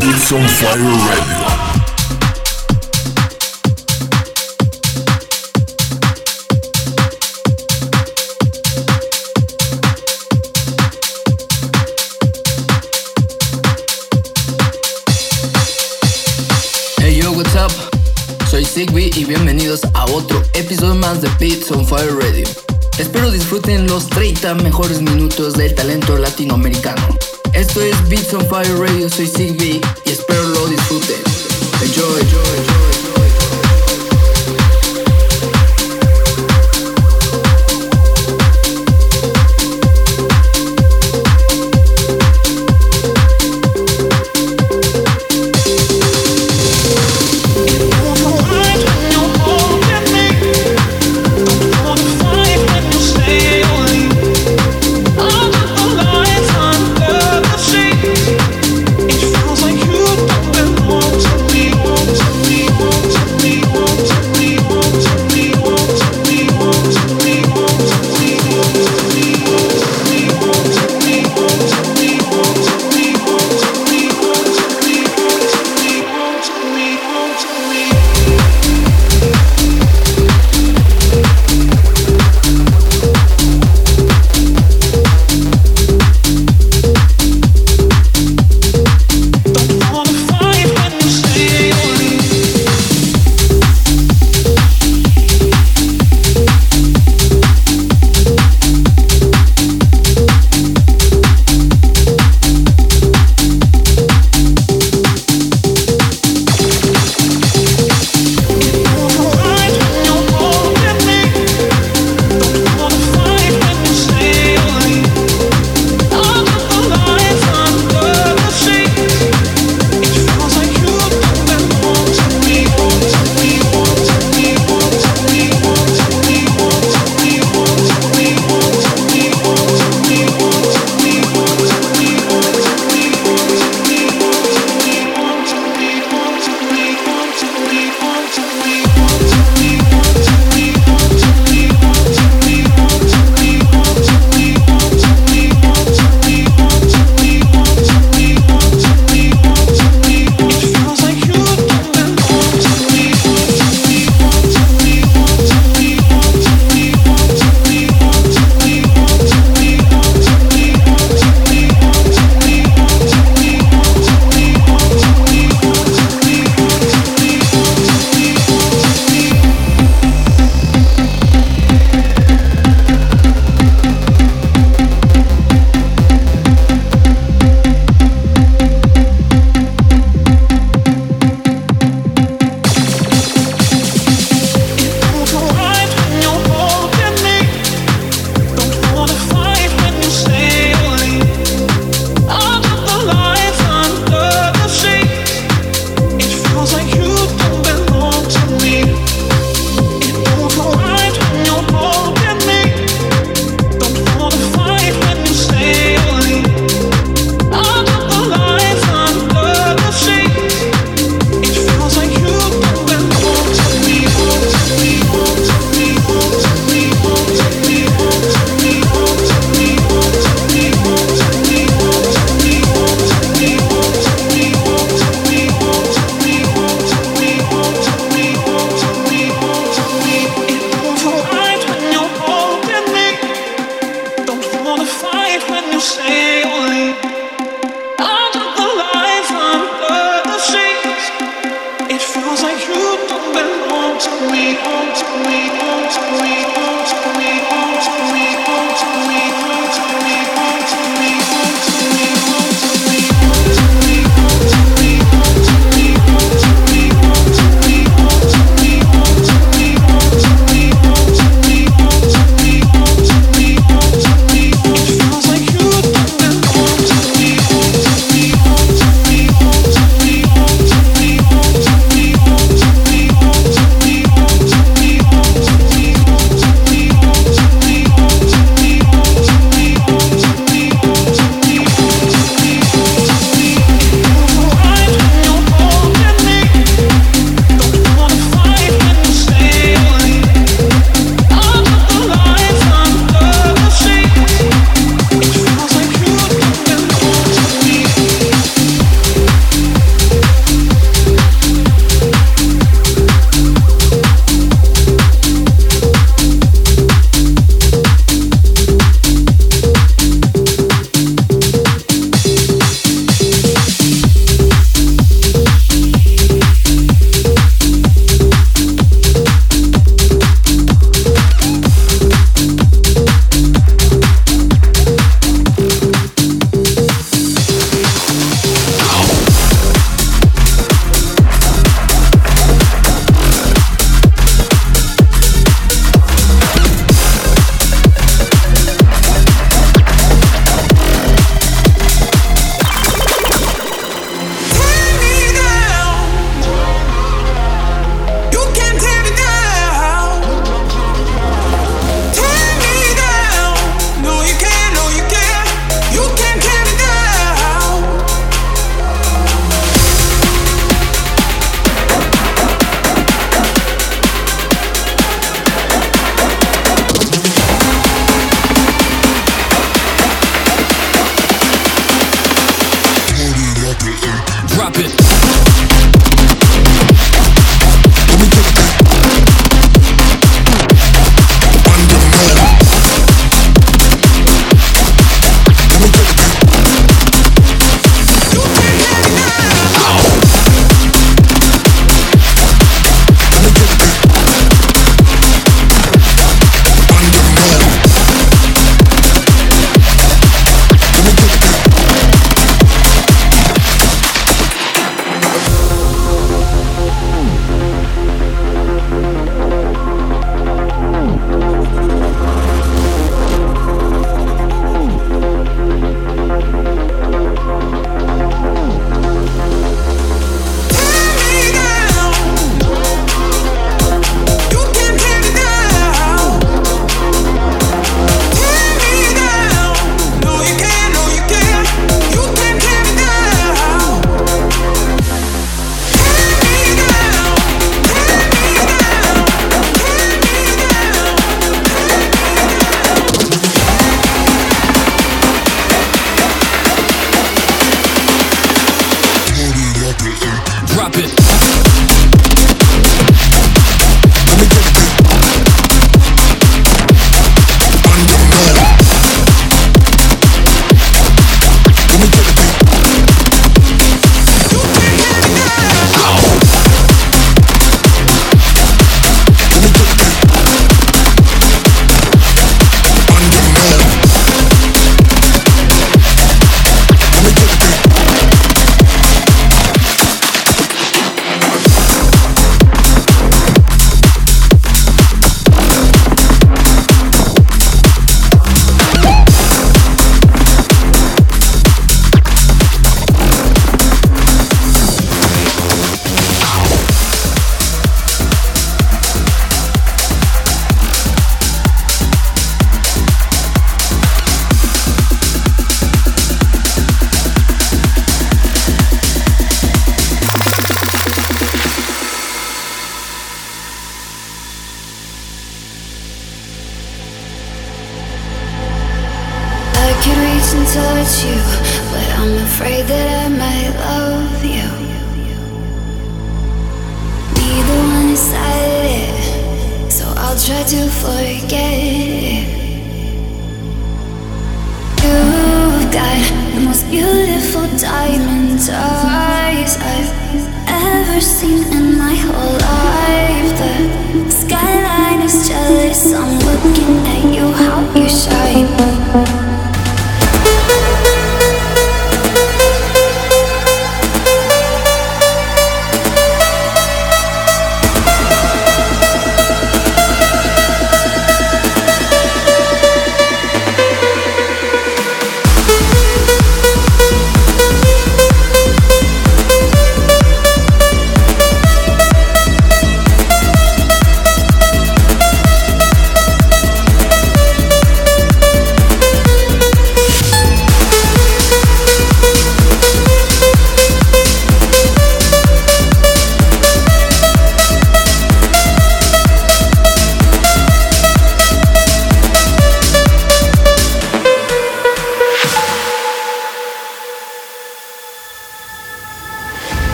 Beats on Fire Radio. Hey yo, what's up? Soy Sigby y bienvenidos a otro episodio más de Beats on Fire Radio. Espero disfruten los 30 mejores minutos del talento latinoamericano. Esto es Beats on Fire Radio, soy Sigby y espero lo disfruten. Enjoy, enjoy,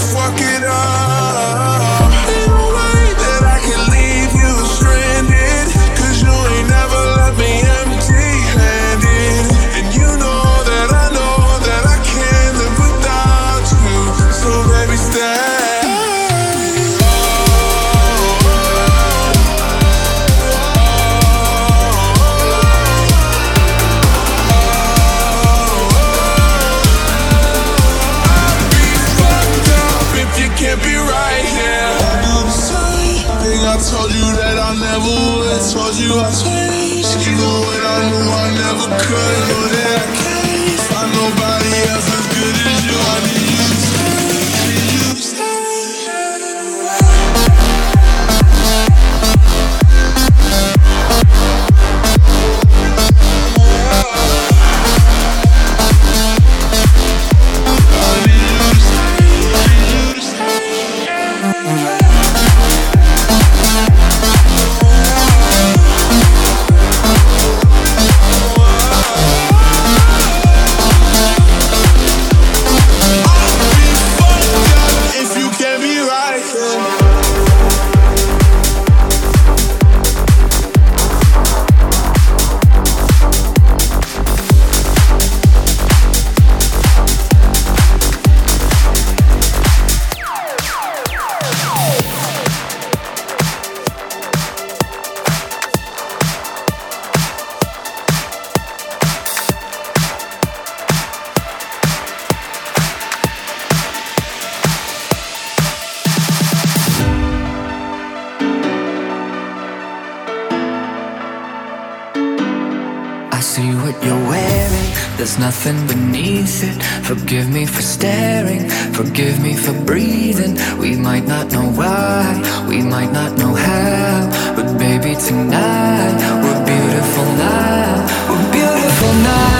fuck it up. nothing beneath it. Forgive me for staring, forgive me for breathing. We might not know why, we might not know how. But baby, tonight, we're beautiful now, we're beautiful now.